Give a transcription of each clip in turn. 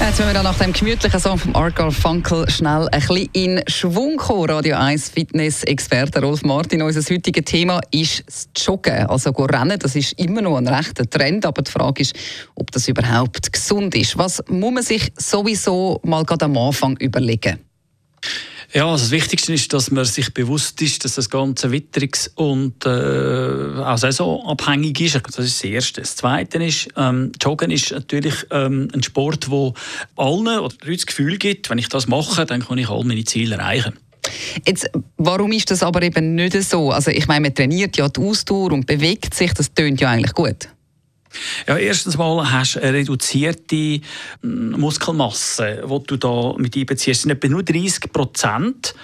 Jetzt müssen wir nach dem gemütlichen Song von Argal Funkel schnell ein bisschen in Schwung kommen. Radio 1 Fitness-Experte Rolf Martin. Unser heutiges Thema ist das Joggen. Also Rennen, das ist immer noch ein rechter Trend, aber die Frage ist, ob das überhaupt gesund ist. Was muss man sich sowieso mal gerade am Anfang überlegen? Ja, also das Wichtigste ist, dass man sich bewusst ist, dass das Ganze witterungs- und äh, auch saisonabhängig ist. Das ist das Erste. Das Zweite ist, ähm, Joggen ist natürlich ähm, ein Sport, der allen oder das Gefühl gibt, wenn ich das mache, dann kann ich all meine Ziele erreichen. Jetzt, warum ist das aber eben nicht so? Also ich meine, man trainiert ja die Ausdauer und bewegt sich, das tönt ja eigentlich gut. Ja, erstens mal hast du eine reduzierte mm, Muskelmasse, die du da mit einbeziehst. Es sind etwa nur 30 Prozent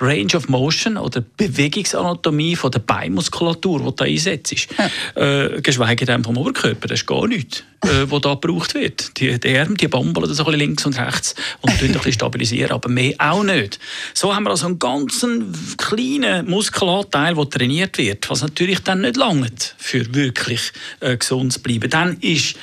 Range of Motion oder Bewegungsanatomie von der Beinmuskulatur, die du da einsetzt. Ja. Äh, geschweige denn vom Oberkörper, das ist gar nichts äh, wo da gebraucht wird. Die, die Arme, die bambeln so ein links und rechts und ein bisschen stabilisieren, aber mehr auch nicht. So haben wir also einen ganz kleinen Muskelanteil, der trainiert wird, was natürlich dann nicht langt, für wirklich äh, gesund zu bleiben. Dann ist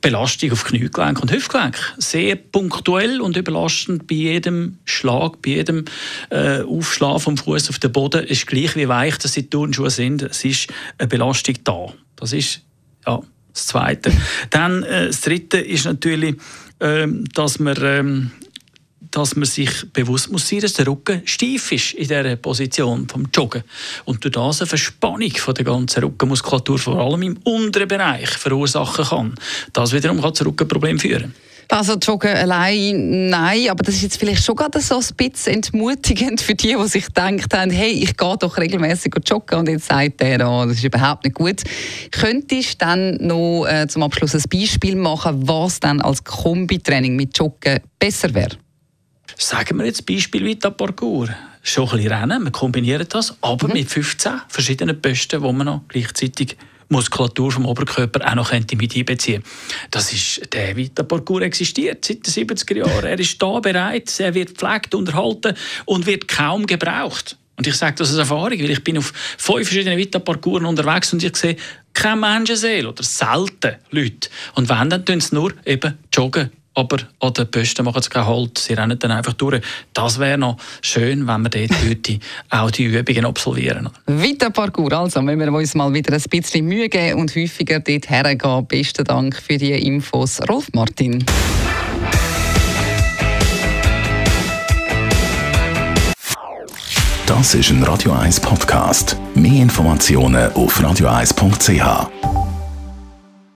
Belastung auf Kniegelenk und Hüftgelenk. Sehr punktuell und überlastend bei jedem Schlag, bei jedem äh, Aufschlag vom Fuß auf den Boden. Es ist gleich wie weich dass die Turnschuhe sind. Es ist eine Belastung da. Das ist ja, das Zweite. Dann äh, das Dritte ist natürlich, ähm, dass man ähm, dass man sich bewusst muss sein, dass der Rücken steif ist in dieser Position vom Joggen und durch das eine Verspannung von der ganzen Rückenmuskulatur vor allem im unteren Bereich verursachen kann. Das wiederum kann zu Rückenproblemen führen. Also Joggen allein, nein, aber das ist jetzt vielleicht schon gerade so ein bisschen entmutigend für die, die sich gedacht haben, hey, ich gehe doch regelmäßig joggen und jetzt sagt der, oh, das ist überhaupt nicht gut. Könntest du dann noch äh, zum Abschluss ein Beispiel machen, was dann als Kombitraining mit Joggen besser wäre? Sagen wir jetzt Beispiel Vita Parkour. Schon ein bisschen rennen, wir kombinieren das, aber mhm. mit 15 verschiedenen Posten, wo man noch gleichzeitig Muskulatur vom Oberkörper auch noch mit einbeziehen Das ist, der Vita-Parcours existiert seit den 70er Jahren. Er ist da bereit, er wird gepflegt, unterhalten und wird kaum gebraucht. Und ich sage das aus Erfahrung, weil ich bin auf fünf verschiedenen Vita-Parcours unterwegs und ich sehe keine Menschenseele oder selten Leute. Und wenn, dann tun sie nur eben joggen aber an den Posten machen sie keinen Halt, sie rennen dann einfach durch. Das wäre noch schön, wenn wir dort heute auch die Übungen absolvieren. Weiter Parcours, also müssen wir uns mal wieder ein bisschen Mühe geben und häufiger dort hergehen. Besten Dank für die Infos, Rolf Martin. Das ist ein Radio 1 Podcast. Mehr Informationen auf radio1.ch.